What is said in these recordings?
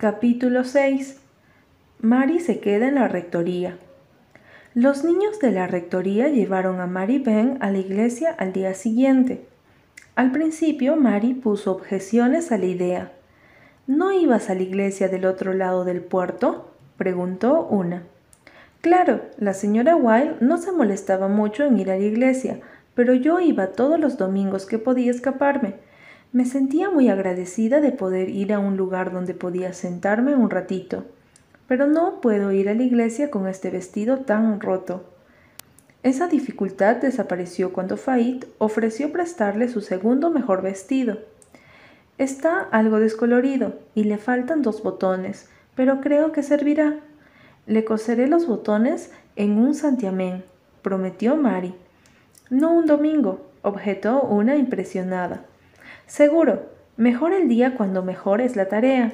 Capítulo 6 Mary se queda en la rectoría. Los niños de la rectoría llevaron a Mary Ben a la iglesia al día siguiente. Al principio Mary puso objeciones a la idea. ¿No ibas a la iglesia del otro lado del puerto? preguntó una. Claro, la señora Wilde no se molestaba mucho en ir a la iglesia, pero yo iba todos los domingos que podía escaparme. Me sentía muy agradecida de poder ir a un lugar donde podía sentarme un ratito pero no puedo ir a la iglesia con este vestido tan roto. Esa dificultad desapareció cuando Fait ofreció prestarle su segundo mejor vestido. Está algo descolorido y le faltan dos botones, pero creo que servirá. Le coseré los botones en un santiamén, prometió Mary. No un domingo, objetó una impresionada. Seguro, mejor el día cuando mejor es la tarea.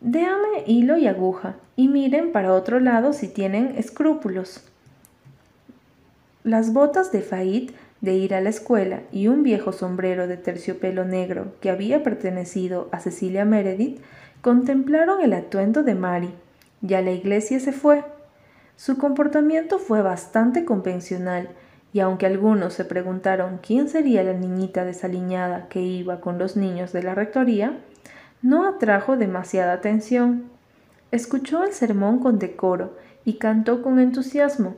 Déame hilo y aguja y miren para otro lado si tienen escrúpulos. Las botas de Fait de ir a la escuela y un viejo sombrero de terciopelo negro que había pertenecido a Cecilia Meredith contemplaron el atuendo de Mary. Ya la iglesia se fue. Su comportamiento fue bastante convencional, y aunque algunos se preguntaron quién sería la niñita desaliñada que iba con los niños de la rectoría, no atrajo demasiada atención. Escuchó el sermón con decoro y cantó con entusiasmo.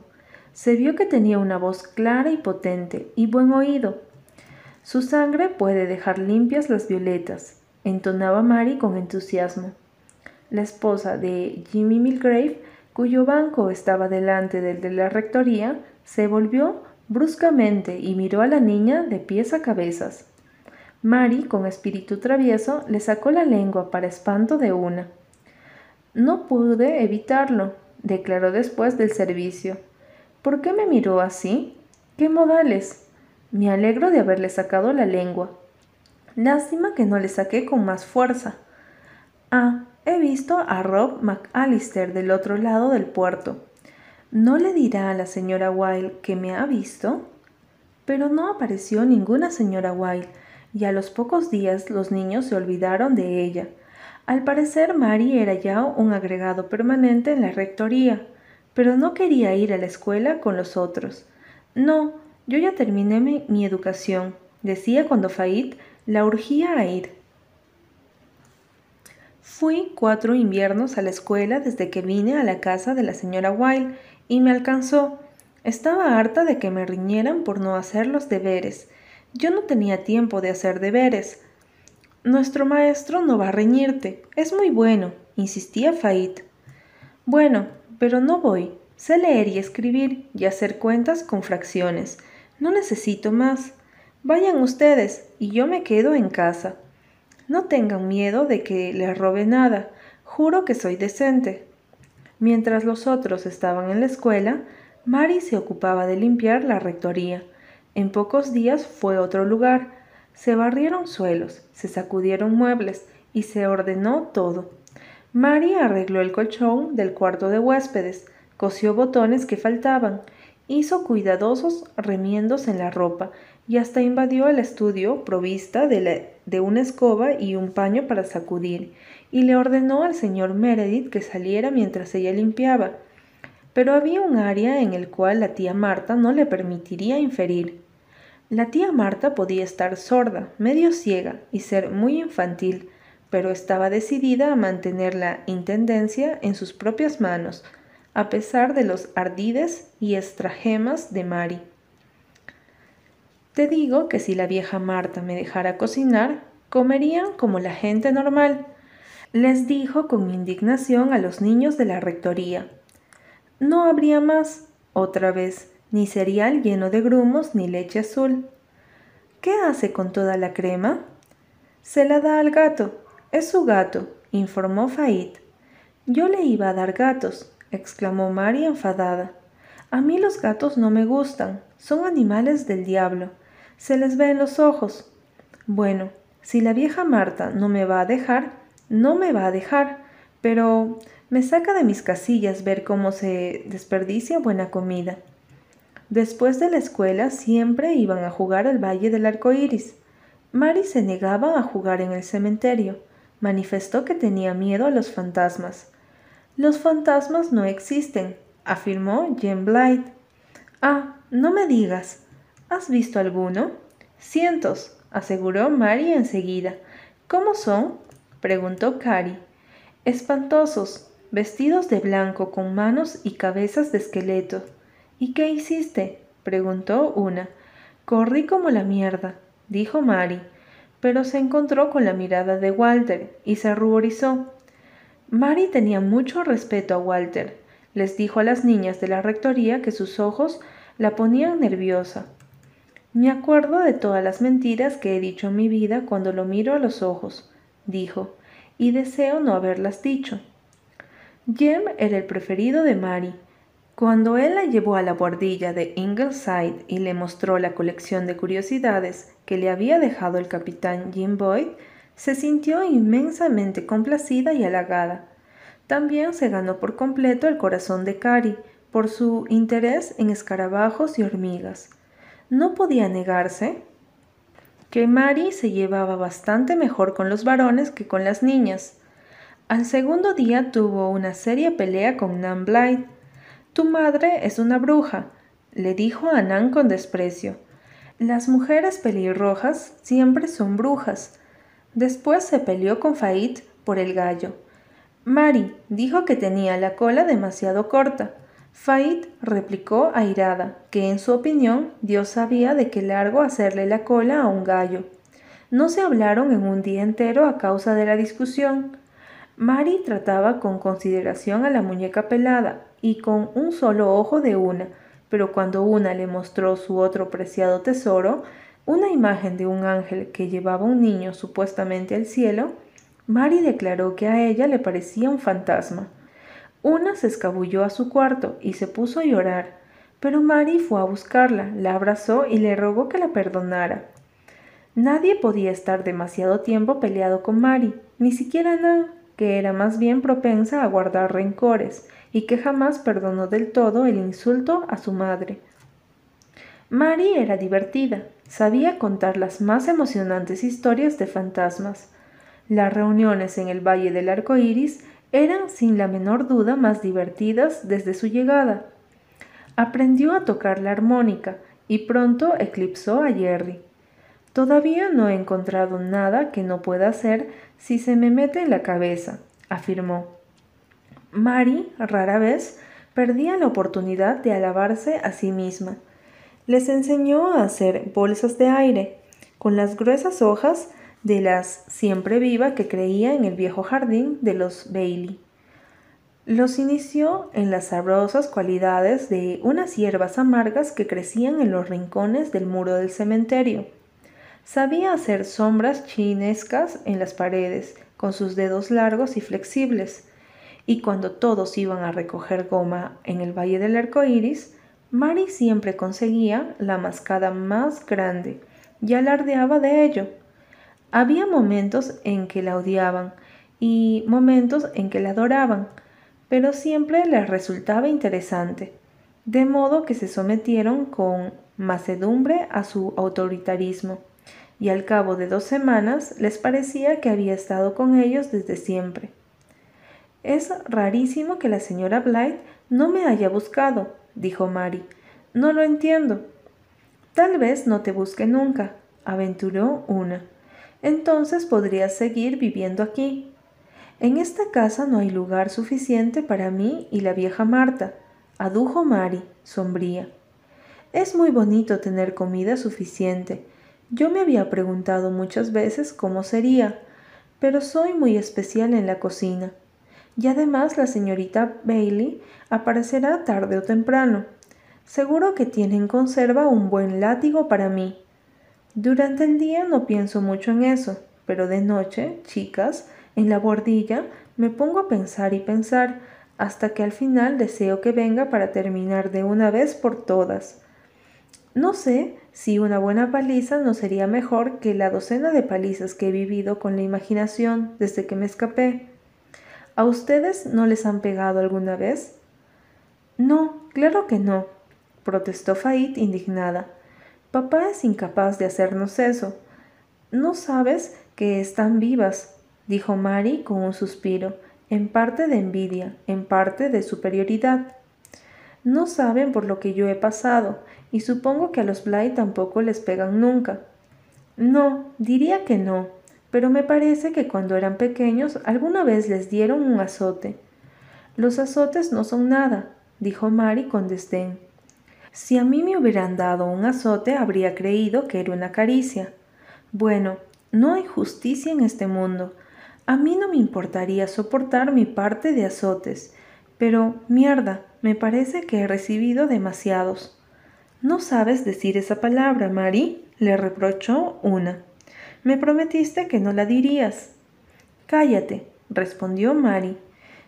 Se vio que tenía una voz clara y potente y buen oído. Su sangre puede dejar limpias las violetas, entonaba Mary con entusiasmo. La esposa de Jimmy Milgrave, cuyo banco estaba delante del de la rectoría, se volvió bruscamente y miró a la niña de pies a cabezas. Mary, con espíritu travieso, le sacó la lengua para espanto de una. No pude evitarlo, declaró después del servicio. ¿Por qué me miró así? ¿Qué modales? Me alegro de haberle sacado la lengua. Lástima que no le saqué con más fuerza. Ah, he visto a Rob McAllister del otro lado del puerto. ¿No le dirá a la señora Wilde que me ha visto? Pero no apareció ninguna señora Wilde y a los pocos días los niños se olvidaron de ella. Al parecer Mary era ya un agregado permanente en la rectoría, pero no quería ir a la escuela con los otros. No, yo ya terminé mi, educación, decía cuando Fait la urgía a ir. Fui cuatro inviernos a la escuela desde que vine a la casa de la señora Wilde y me alcanzó. Estaba harta de que me riñeran por no hacer los deberes yo no tenía tiempo de hacer deberes. Nuestro maestro no va a reñirte. Es muy bueno, insistía Fait. Bueno, pero no voy. Sé leer y escribir y hacer cuentas con fracciones. No necesito más. Vayan ustedes y yo me quedo en casa. No tengan miedo de que les robe nada. Juro que soy decente. Mientras los otros estaban en la escuela, Mary se ocupaba de limpiar la rectoría. En pocos días fue otro lugar. Se barrieron suelos, se sacudieron muebles y se ordenó todo. Mary arregló el colchón del cuarto de huéspedes, cosió botones que faltaban, hizo cuidadosos remiendos en la ropa y hasta invadió el estudio provista de, de, una escoba y un paño para sacudir, y le ordenó al señor Meredith que saliera mientras ella limpiaba. Pero había un área en el cual la tía Marta no le permitiría inferir. La tía Marta podía estar sorda, medio ciega y ser muy infantil, pero estaba decidida a mantener la intendencia en sus propias manos, a pesar de los ardides y estragemas de Mari. Te digo que si la vieja Marta me dejara cocinar, comerían como la gente normal, les dijo con indignación a los niños de la rectoría. No habría más, otra vez, ni cereal lleno de grumos ni leche azul. ¿Qué hace con toda la crema? Se la da al gato. Es su gato, informó Fait. Yo le iba a dar gatos, exclamó María enfadada. A mí los gatos no me gustan, son animales del diablo. Se les ve en los ojos. Bueno, si la vieja Marta no me va a dejar, no me va a dejar, pero me saca de mis casillas ver cómo se desperdicia buena comida. Después de la escuela siempre iban a jugar al Valle del Arco Iris. Mary se negaba a jugar en el cementerio. manifestó que tenía miedo a los fantasmas. Los fantasmas no existen, afirmó Jem Blythe. Ah, no me digas. ¿Has visto alguno? Cientos, aseguró Mary enseguida. ¿Cómo son? Preguntó Carrie. Espantosos, vestidos de blanco con manos y cabezas de esqueleto. ¿Y qué hiciste? preguntó una. Corrí como la mierda, dijo Mary, pero se encontró con la mirada de Walter y se ruborizó. Mary tenía mucho respeto a Walter. Les dijo a las niñas de la rectoría que sus ojos la ponían nerviosa. Me acuerdo de todas las mentiras que he dicho en mi vida cuando lo miro a los ojos, dijo, y deseo no haberlas dicho. Jem era el preferido de Mary. Cuando él la llevó a la bordilla de Ingleside y le mostró la colección de curiosidades que le había dejado el capitán Jim Boyd, se sintió inmensamente complacida y halagada. También se ganó por completo el corazón de Carrie por su interés en escarabajos y hormigas. No podía negarse que Mary se llevaba bastante mejor con los varones que con las niñas. Al segundo día tuvo una seria pelea con Nan Blythe. Tu madre es una bruja, le dijo a Nan con desprecio. Las mujeres pelirrojas siempre son brujas. Después se peleó con Fait por el gallo. Mary dijo que tenía la cola demasiado corta. Fait replicó airada que en su opinión Dios sabía de qué largo hacerle la cola a un gallo. No se hablaron en un día entero a causa de la discusión. Mary trataba con consideración a la muñeca pelada y con un solo ojo de una, pero cuando una le mostró su otro preciado tesoro, una imagen de un ángel que llevaba un niño supuestamente al cielo, Mary declaró que a ella le parecía un fantasma. Una se escabulló a su cuarto y se puso a llorar, pero Mary fue a buscarla, la abrazó y le rogó que la perdonara. Nadie podía estar demasiado tiempo peleado con Mary, ni siquiera Nan, que era más bien propensa a guardar rencores y que jamás perdonó del todo el insulto a su madre. Mary era divertida, sabía contar las más emocionantes historias de fantasmas. Las reuniones en el Valle del Arco Iris eran sin la menor duda más divertidas desde su llegada. Aprendió a tocar la armónica y pronto eclipsó a Jerry. Todavía no he encontrado nada que no pueda hacer si se me mete en la cabeza, afirmó. Mary, rara vez, perdía la oportunidad de alabarse a sí misma. Les enseñó a hacer bolsas de aire, con las gruesas hojas de las siempre viva que creía en el viejo jardín de los Bailey. Los inició en las sabrosas cualidades de unas hierbas amargas que crecían en los rincones del muro del cementerio. Sabía hacer sombras chinescas en las paredes con sus dedos largos y flexibles, y cuando todos iban a recoger goma en el Valle del Arco Iris, Mary siempre conseguía la mascada más grande y alardeaba de ello. Había momentos en que la odiaban y momentos en que la adoraban, pero siempre les resultaba interesante, de modo que se sometieron con macedumbre a su autoritarismo, y al cabo de dos semanas les parecía que había estado con ellos desde siempre. Es rarísimo que la señora Blythe no me haya buscado, dijo Mary. No lo entiendo. Tal vez no te busque nunca, aventuró una entonces podrías seguir viviendo aquí. En esta casa no hay lugar suficiente para mí y la vieja Marta, adujo Mari, sombría. Es muy bonito tener comida suficiente. Yo me había preguntado muchas veces cómo sería, pero soy muy especial en la cocina. Y además la señorita Bailey aparecerá tarde o temprano. Seguro que tiene en conserva un buen látigo para mí. Durante el día no pienso mucho en eso, pero de noche, chicas, en la bordilla me pongo a pensar y pensar hasta que al final deseo que venga para terminar de una vez por todas. No sé si una buena paliza no sería mejor que la docena de palizas que he vivido con la imaginación desde que me escapé. ¿A ustedes no les han pegado alguna vez? No, claro que no, protestó Fait indignada. Papá es incapaz de hacernos eso. No sabes que están vivas. dijo Mary con un suspiro, en parte de envidia, en parte de superioridad. No saben por lo que yo he pasado, y supongo que a los Bly tampoco les pegan nunca. No, diría que no, pero me parece que cuando eran pequeños alguna vez les dieron un azote. Los azotes no son nada, dijo Mary con desdén. Si a mí me hubieran dado un azote habría creído que era una caricia. Bueno, no hay justicia en este mundo. A mí no me importaría soportar mi parte de azotes, pero mierda, me parece que he recibido demasiados. No sabes decir esa palabra, Mary, le reprochó una. Me prometiste que no la dirías. Cállate, respondió Mary.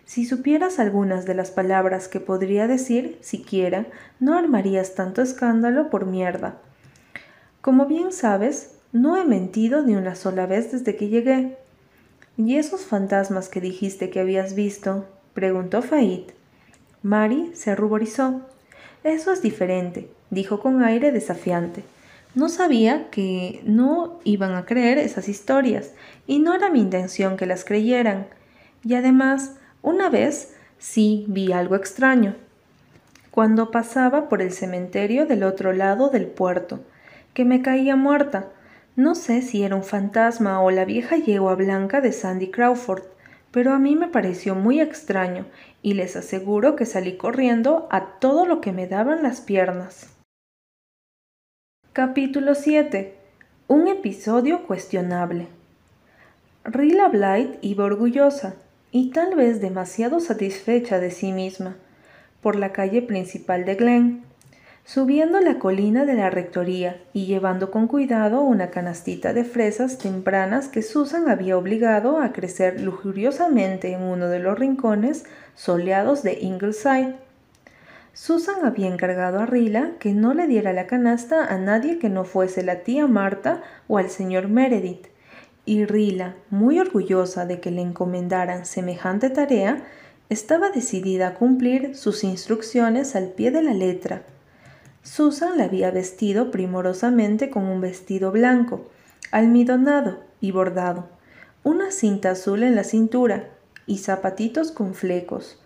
Si supieras algunas de las palabras que podría decir, siquiera, no armarías tanto escándalo por mierda. Como bien sabes, no he mentido ni una sola vez desde que llegué. ¿Y esos fantasmas que dijiste que habías visto? preguntó Fait. Mary se ruborizó. Eso es diferente, dijo con aire desafiante. No sabía que no iban a creer esas historias, y no era mi intención que las creyeran. Y además, una vez sí vi algo extraño. Cuando pasaba por el cementerio del otro lado del puerto, que me caía muerta. No sé si era un fantasma o la vieja yegua blanca de Sandy Crawford, pero a mí me pareció muy extraño y les aseguro que salí corriendo a todo lo que me daban las piernas. Capítulo 7. Un episodio cuestionable. Rilla Blight iba orgullosa y tal vez demasiado satisfecha de sí misma por la calle principal de Glen, subiendo la colina de la rectoría y llevando con cuidado una canastita de fresas tempranas que Susan había obligado a crecer lujuriosamente en uno de los rincones soleados de Ingleside. Susan había encargado a Rila que no le diera la canasta a nadie que no fuese la tía Marta o al señor Meredith, y Rila, muy orgullosa de que le encomendaran semejante tarea, estaba decidida a cumplir sus instrucciones al pie de la letra. Susan la había vestido primorosamente con un vestido blanco, almidonado y bordado, una cinta azul en la cintura y zapatitos con flecos.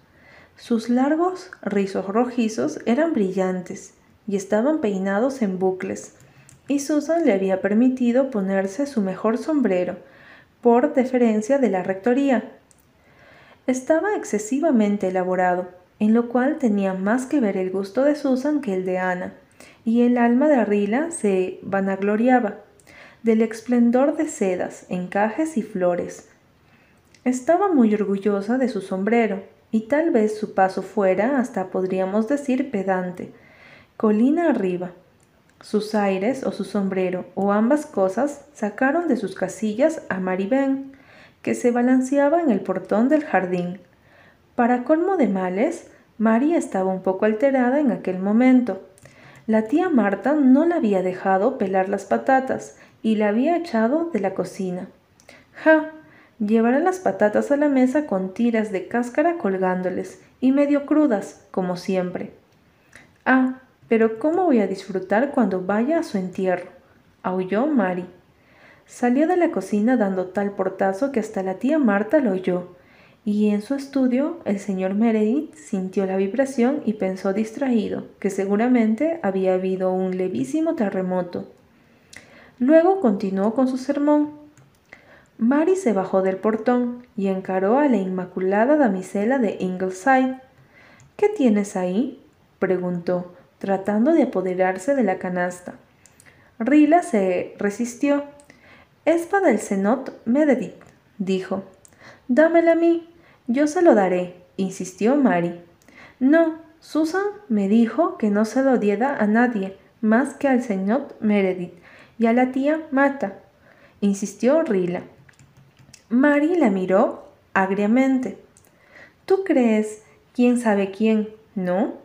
Sus largos rizos rojizos eran brillantes y estaban peinados en bucles, y Susan le había permitido ponerse su mejor sombrero, por deferencia de la rectoría. Estaba excesivamente elaborado, en lo cual tenía más que ver el gusto de Susan que el de Ana, y el alma de Rila se vanagloriaba del esplendor de sedas, encajes y flores. Estaba muy orgullosa de su sombrero, y tal vez su paso fuera hasta podríamos decir pedante, colina arriba. Sus aires o su sombrero o ambas cosas sacaron de sus casillas a Maribén, que se balanceaba en el portón del jardín. Para colmo de males, María estaba un poco alterada en aquel momento. La tía Marta no la había dejado pelar las patatas y la había echado de la cocina. ¡Ja! Llevará las patatas a la mesa con tiras de cáscara colgándoles y medio crudas, como siempre. Ah, pero ¿cómo voy a disfrutar cuando vaya a su entierro? aulló Mari. Salió de la cocina dando tal portazo que hasta la tía Marta lo oyó, y en su estudio el señor Meredith sintió la vibración y pensó distraído que seguramente había habido un levísimo terremoto. Luego continuó con su sermón. Mary se bajó del portón y encaró a la inmaculada damisela de Ingleside. ¿Qué tienes ahí? preguntó, tratando de apoderarse de la canasta. Rila se resistió. Es para el Senot Meredith, dijo. Dámela a mí, yo se lo daré, insistió Mary. No, Susan me dijo que no se lo diera a nadie más que al señor Meredith y a la tía Mata, insistió Rila. Mary la miró agriamente. ¿Tú crees quién sabe quién, no?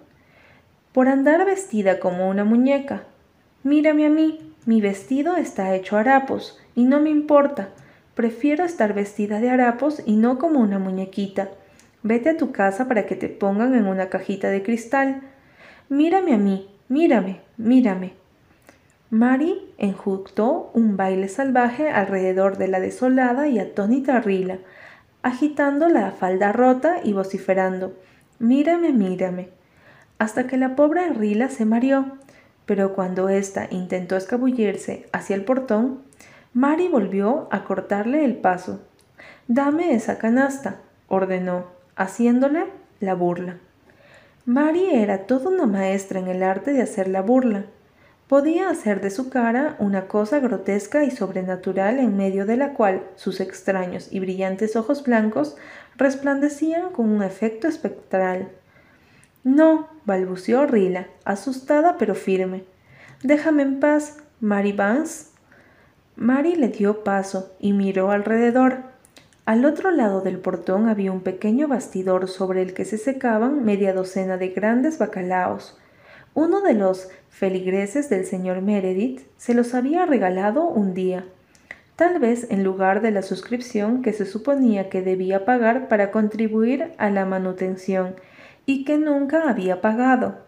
Por andar vestida como una muñeca. Mírame a mí, mi vestido está hecho harapos, y no me importa. Prefiero estar vestida de harapos y no como una muñequita. Vete a tu casa para que te pongan en una cajita de cristal. Mírame a mí, mírame, mírame. Mary enjuntó un baile salvaje alrededor de la desolada y atónita Rila, agitando la falda rota y vociferando Mírame, mírame, hasta que la pobre Rila se mareó, pero cuando ésta intentó escabullirse hacia el portón, Mary volvió a cortarle el paso. Dame esa canasta, ordenó, haciéndole la burla. Mary era toda una maestra en el arte de hacer la burla. Podía hacer de su cara una cosa grotesca y sobrenatural en medio de la cual sus extraños y brillantes ojos blancos resplandecían con un efecto espectral. No, balbuceó Rila, asustada pero firme. Déjame en paz, Mary Vance. Mary le dio paso y miró alrededor. Al otro lado del portón había un pequeño bastidor sobre el que se secaban media docena de grandes bacalaos. Uno de los feligreses del señor Meredith se los había regalado un día, tal vez en lugar de la suscripción que se suponía que debía pagar para contribuir a la manutención y que nunca había pagado.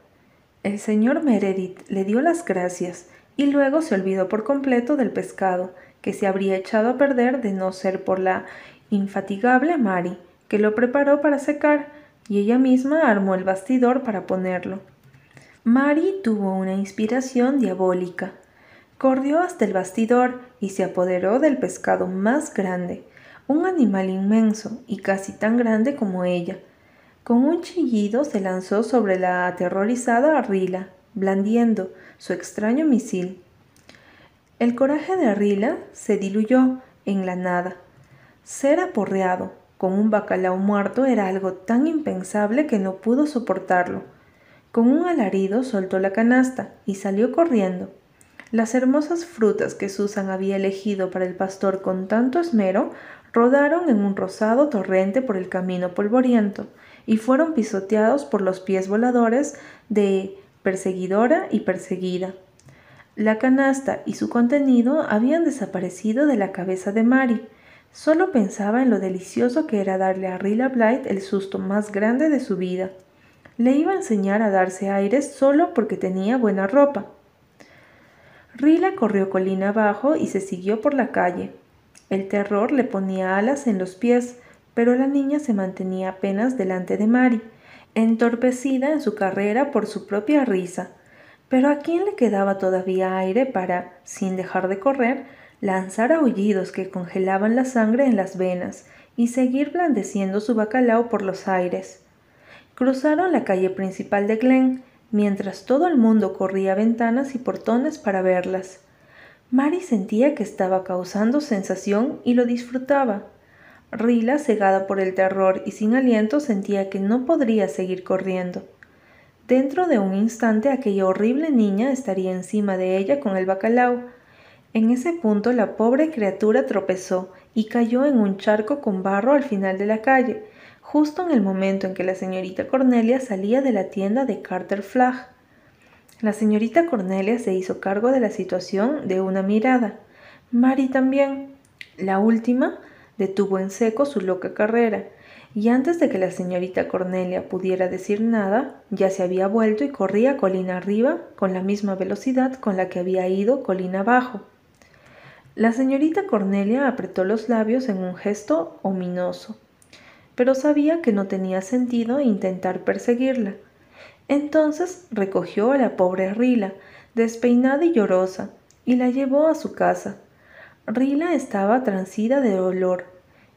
El señor Meredith le dio las gracias y luego se olvidó por completo del pescado, que se habría echado a perder de no ser por la infatigable Mary, que lo preparó para secar, y ella misma armó el bastidor para ponerlo. Mary tuvo una inspiración diabólica. Corrió hasta el bastidor y se apoderó del pescado más grande, un animal inmenso y casi tan grande como ella, con un chillido se lanzó sobre la aterrorizada Rila, blandiendo su extraño misil. El coraje de Rila se diluyó en la nada. Ser aporreado con un bacalao muerto era algo tan impensable que no pudo soportarlo. Con un alarido soltó la canasta y salió corriendo. Las hermosas frutas que Susan había elegido para el pastor con tanto esmero rodaron en un rosado torrente por el camino polvoriento, y fueron pisoteados por los pies voladores de perseguidora y perseguida. La canasta y su contenido habían desaparecido de la cabeza de Mary. Solo pensaba en lo delicioso que era darle a Rilla Blight el susto más grande de su vida. Le iba a enseñar a darse aires solo porque tenía buena ropa. Rila corrió colina abajo y se siguió por la calle. El terror le ponía alas en los pies, pero la niña se mantenía apenas delante de Mary, entorpecida en su carrera por su propia risa. Pero a quién le quedaba todavía aire para, sin dejar de correr, lanzar aullidos que congelaban la sangre en las venas y seguir blandeciendo su bacalao por los aires. Cruzaron la calle principal de Glen, mientras todo el mundo corría ventanas y portones para verlas. Mary sentía que estaba causando sensación y lo disfrutaba. Rila, cegada por el terror y sin aliento, sentía que no podría seguir corriendo. Dentro de un instante aquella horrible niña estaría encima de ella con el bacalao. En ese punto la pobre criatura tropezó y cayó en un charco con barro al final de la calle, justo en el momento en que la señorita Cornelia salía de la tienda de Carter Flagg. La señorita Cornelia se hizo cargo de la situación de una mirada. Mary también. La última detuvo en seco su loca carrera, y antes de que la señorita Cornelia pudiera decir nada, ya se había vuelto y corría colina arriba con la misma velocidad con la que había ido colina abajo. La señorita Cornelia apretó los labios en un gesto ominoso, pero sabía que no tenía sentido intentar perseguirla. Entonces recogió a la pobre Rila, despeinada y llorosa, y la llevó a su casa. Rila estaba transida de dolor.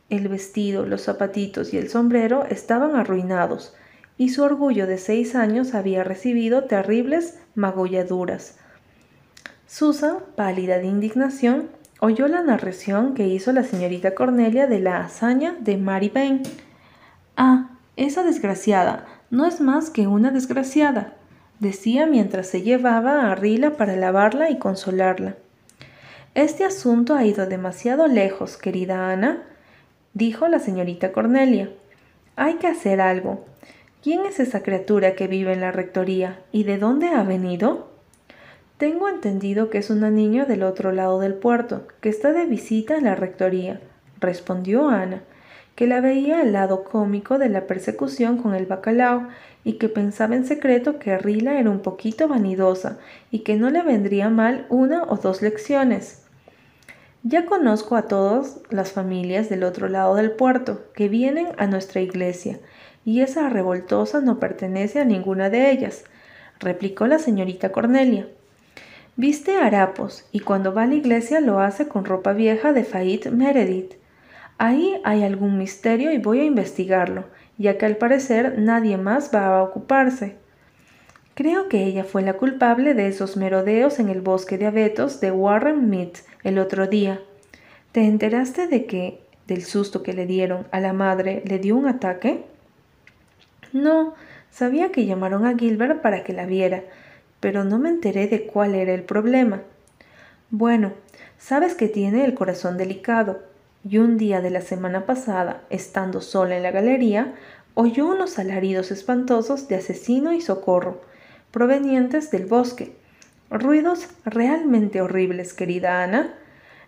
El vestido, los zapatitos y el sombrero estaban arruinados, y su orgullo de seis años había recibido terribles magulladuras. Susan, pálida de indignación, oyó la narración que hizo la señorita Cornelia de la hazaña de Mary Bain. Ah, esa desgraciada no es más que una desgraciada, decía mientras se llevaba a Rila para lavarla y consolarla. Este asunto ha ido demasiado lejos, querida Ana, dijo la señorita Cornelia. Hay que hacer algo. ¿Quién es esa criatura que vive en la rectoría y de dónde ha venido? Tengo entendido que es una niña del otro lado del puerto, que está de visita en la rectoría, respondió Ana, que la veía al lado cómico de la persecución con el bacalao y que pensaba en secreto que Rila era un poquito vanidosa y que no le vendría mal una o dos lecciones. Ya conozco a todas las familias del otro lado del puerto que vienen a nuestra iglesia, y esa revoltosa no pertenece a ninguna de ellas, replicó la señorita Cornelia. Viste harapos y cuando va a la iglesia lo hace con ropa vieja de Fait Meredith. Ahí hay algún misterio y voy a investigarlo, ya que al parecer nadie más va a ocuparse. Creo que ella fue la culpable de esos merodeos en el bosque de abetos de Warren Mead el otro día. ¿Te enteraste de que, del susto que le dieron a la madre, le dio un ataque? No, sabía que llamaron a Gilbert para que la viera, pero no me enteré de cuál era el problema. Bueno, sabes que tiene el corazón delicado, y un día de la semana pasada, estando sola en la galería, oyó unos alaridos espantosos de asesino y socorro, provenientes del bosque. Ruidos realmente horribles, querida Ana.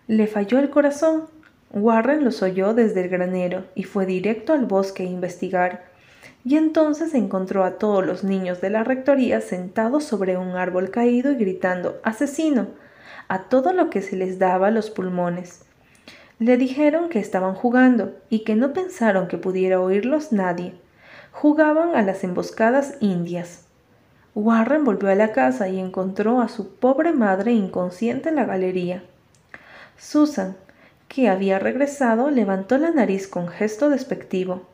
Le falló el corazón. Warren los oyó desde el granero y fue directo al bosque a investigar. Y entonces encontró a todos los niños de la rectoría sentados sobre un árbol caído y gritando ¡Asesino! a todo lo que se les daba los pulmones. Le dijeron que estaban jugando y que no pensaron que pudiera oírlos nadie. Jugaban a las emboscadas indias. Warren volvió a la casa y encontró a su pobre madre inconsciente en la galería. Susan, que había regresado, levantó la nariz con gesto despectivo.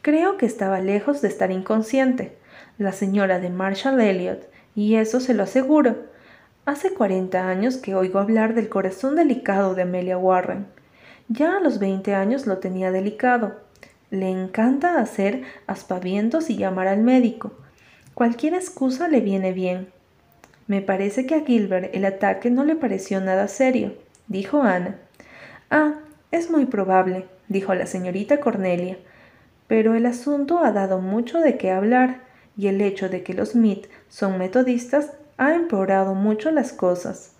Creo que estaba lejos de estar inconsciente, la señora de Marshall Elliot, y eso se lo aseguro, Hace cuarenta años que oigo hablar del corazón delicado de Amelia Warren. Ya a los veinte años lo tenía delicado. Le encanta hacer aspavientos y llamar al médico. Cualquier excusa le viene bien. Me parece que a Gilbert el ataque no le pareció nada serio, dijo Ana. Ah, es muy probable, dijo la señorita Cornelia. Pero el asunto ha dado mucho de qué hablar, y el hecho de que los Smith son metodistas ha empeorado mucho las cosas.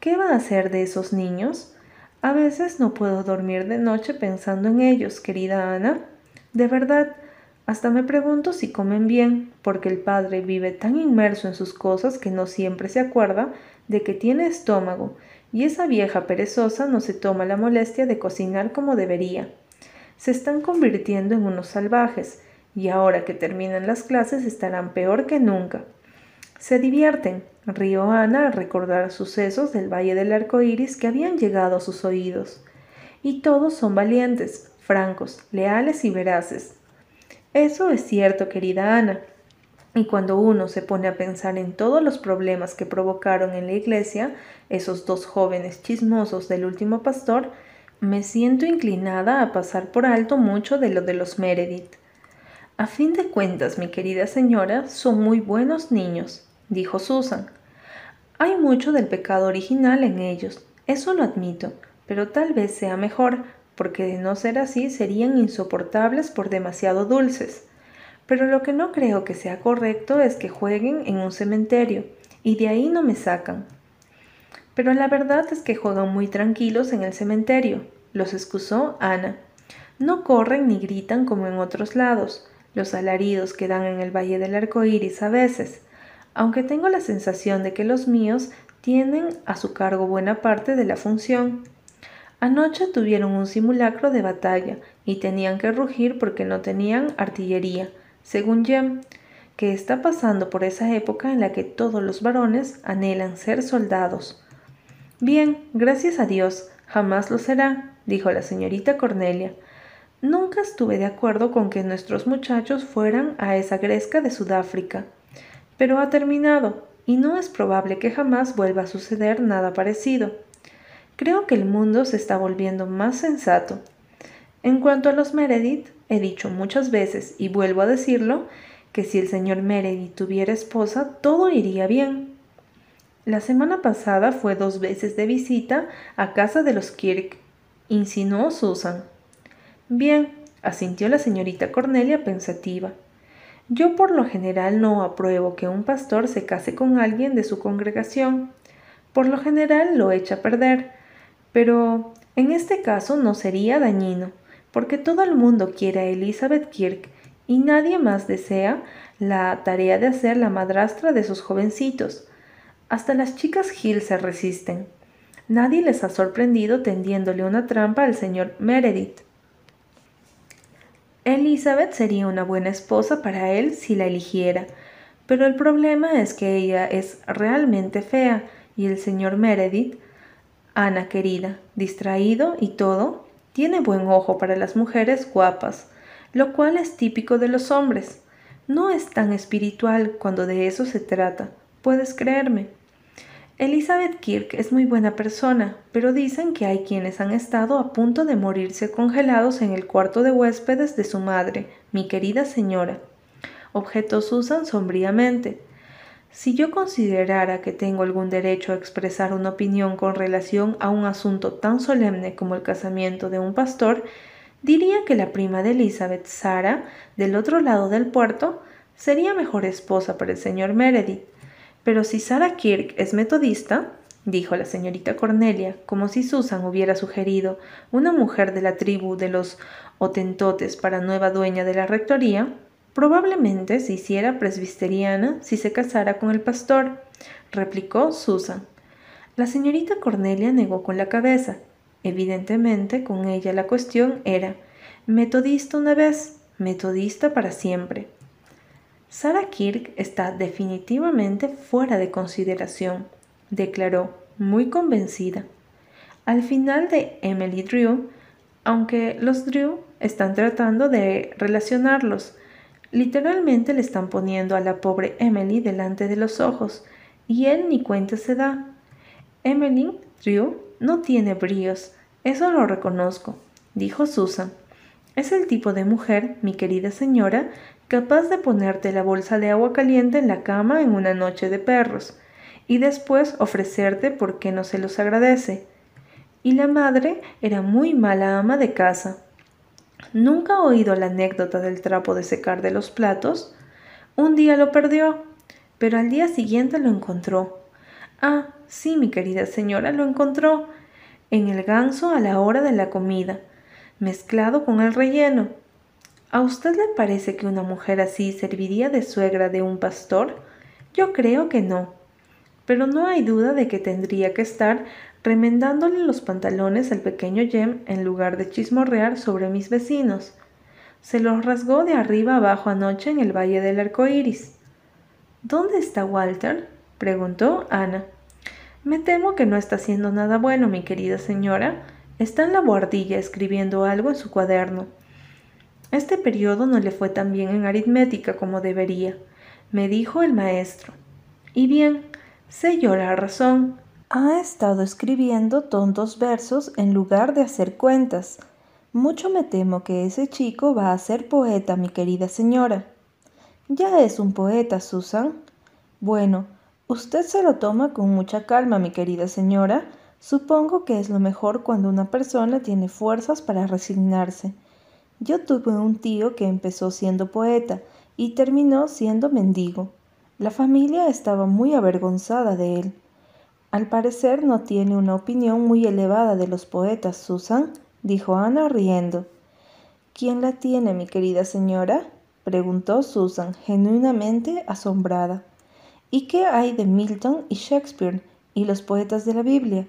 ¿Qué va a hacer de esos niños? A veces no puedo dormir de noche pensando en ellos, querida Ana. De verdad, hasta me pregunto si comen bien, porque el padre vive tan inmerso en sus cosas que no siempre se acuerda de que tiene estómago, y esa vieja perezosa no se toma la molestia de cocinar como debería. Se están convirtiendo en unos salvajes, y ahora que terminan las clases estarán peor que nunca. Se divierten, rió Ana al recordar sucesos del Valle del Arco Iris que habían llegado a sus oídos. Y todos son valientes, francos, leales y veraces. Eso es cierto, querida Ana. Y cuando uno se pone a pensar en todos los problemas que provocaron en la iglesia esos dos jóvenes chismosos del último pastor, me siento inclinada a pasar por alto mucho de lo de los Meredith. A fin de cuentas, mi querida señora, son muy buenos niños dijo Susan. Hay mucho del pecado original en ellos, eso lo admito, pero tal vez sea mejor, porque de no ser así serían insoportables por demasiado dulces. Pero lo que no creo que sea correcto es que jueguen en un cementerio, y de ahí no me sacan. Pero la verdad es que juegan muy tranquilos en el cementerio, los excusó Ana. No corren ni gritan como en otros lados, los alaridos que dan en el Valle del Arco Iris a veces, aunque tengo la sensación de que los míos tienen a su cargo buena parte de la función. Anoche tuvieron un simulacro de batalla y tenían que rugir porque no tenían artillería, según Jem, que está pasando por esa época en la que todos los varones anhelan ser soldados. Bien, gracias a Dios, jamás lo será, dijo la señorita Cornelia. Nunca estuve de acuerdo con que nuestros muchachos fueran a esa gresca de Sudáfrica pero ha terminado y no es probable que jamás vuelva a suceder nada parecido. Creo que el mundo se está volviendo más sensato. En cuanto a los Meredith, he dicho muchas veces y vuelvo a decirlo, que si el señor Meredith tuviera esposa, todo iría bien. La semana pasada fue dos veces de visita a casa de los Kirk, insinuó Susan. Bien, asintió la señorita Cornelia pensativa. Yo por lo general no apruebo que un pastor se case con alguien de su congregación. Por lo general lo echa a perder. Pero en este caso no sería dañino, porque todo el mundo quiere a Elizabeth Kirk y nadie más desea la tarea de hacer la madrastra de sus jovencitos. Hasta las chicas Hill se resisten. Nadie les ha sorprendido tendiéndole una trampa al señor Meredith. Elizabeth sería una buena esposa para él si la eligiera, pero el problema es que ella es realmente fea y el señor Meredith, Ana querida, distraído y todo, tiene buen ojo para las mujeres guapas, lo cual es típico de los hombres. No es tan espiritual cuando de eso se trata, puedes creerme. Elizabeth Kirk es muy buena persona, pero dicen que hay quienes han estado a punto de morirse congelados en el cuarto de huéspedes de su madre, mi querida señora. Objetó Susan sombríamente. Si yo considerara que tengo algún derecho a expresar una opinión con relación a un asunto tan solemne como el casamiento de un pastor, diría que la prima de Elizabeth, Sara, del otro lado del puerto, sería mejor esposa para el señor Meredith. Pero si Sarah Kirk es metodista, dijo la señorita Cornelia, como si Susan hubiera sugerido una mujer de la tribu de los Otentotes para nueva dueña de la rectoría, probablemente se hiciera presbiteriana si se casara con el pastor, replicó Susan. La señorita Cornelia negó con la cabeza. Evidentemente, con ella la cuestión era metodista una vez, metodista para siempre. Sarah Kirk está definitivamente fuera de consideración, declaró, muy convencida. Al final de Emily Drew, aunque los Drew están tratando de relacionarlos, literalmente le están poniendo a la pobre Emily delante de los ojos, y él ni cuenta se da. Emily Drew no tiene bríos, eso lo reconozco, dijo Susan. Es el tipo de mujer, mi querida señora, capaz de ponerte la bolsa de agua caliente en la cama en una noche de perros, y después ofrecerte porque no se los agradece. Y la madre era muy mala ama de casa. ¿Nunca ha oído la anécdota del trapo de secar de los platos? Un día lo perdió, pero al día siguiente lo encontró. Ah, sí, mi querida señora, lo encontró en el ganso a la hora de la comida, mezclado con el relleno. ¿A usted le parece que una mujer así serviría de suegra de un pastor? Yo creo que no. Pero no hay duda de que tendría que estar remendándole los pantalones al pequeño Jem en lugar de chismorrear sobre mis vecinos. Se los rasgó de arriba abajo anoche en el Valle del Arco Iris. ¿Dónde está Walter? preguntó Ana. Me temo que no está haciendo nada bueno, mi querida señora. Está en la buhardilla escribiendo algo en su cuaderno. Este periodo no le fue tan bien en aritmética como debería, me dijo el maestro. Y bien, sé yo la razón. Ha estado escribiendo tontos versos en lugar de hacer cuentas. Mucho me temo que ese chico va a ser poeta, mi querida señora. Ya es un poeta, Susan. Bueno, usted se lo toma con mucha calma, mi querida señora. Supongo que es lo mejor cuando una persona tiene fuerzas para resignarse yo tuve un tío que empezó siendo poeta y terminó siendo mendigo. La familia estaba muy avergonzada de él. Al parecer no tiene una opinión muy elevada de los poetas, Susan, dijo Ana riendo. ¿Quién la tiene, mi querida señora? preguntó Susan, genuinamente asombrada. ¿Y qué hay de Milton y Shakespeare y los poetas de la Biblia?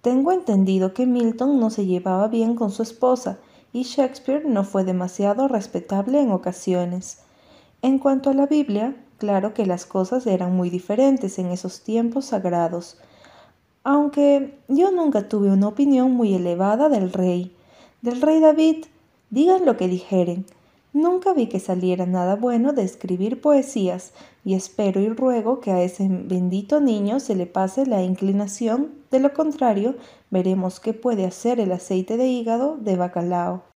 Tengo entendido que Milton no se llevaba bien con su esposa y Shakespeare no fue demasiado respetable en ocasiones. En cuanto a la Biblia, claro que las cosas eran muy diferentes en esos tiempos sagrados, aunque yo nunca tuve una opinión muy elevada del rey, del rey David, digan lo que dijeren. Nunca vi que saliera nada bueno de escribir poesías, y espero y ruego que a ese bendito niño se le pase la inclinación, de lo contrario, veremos qué puede hacer el aceite de hígado de bacalao.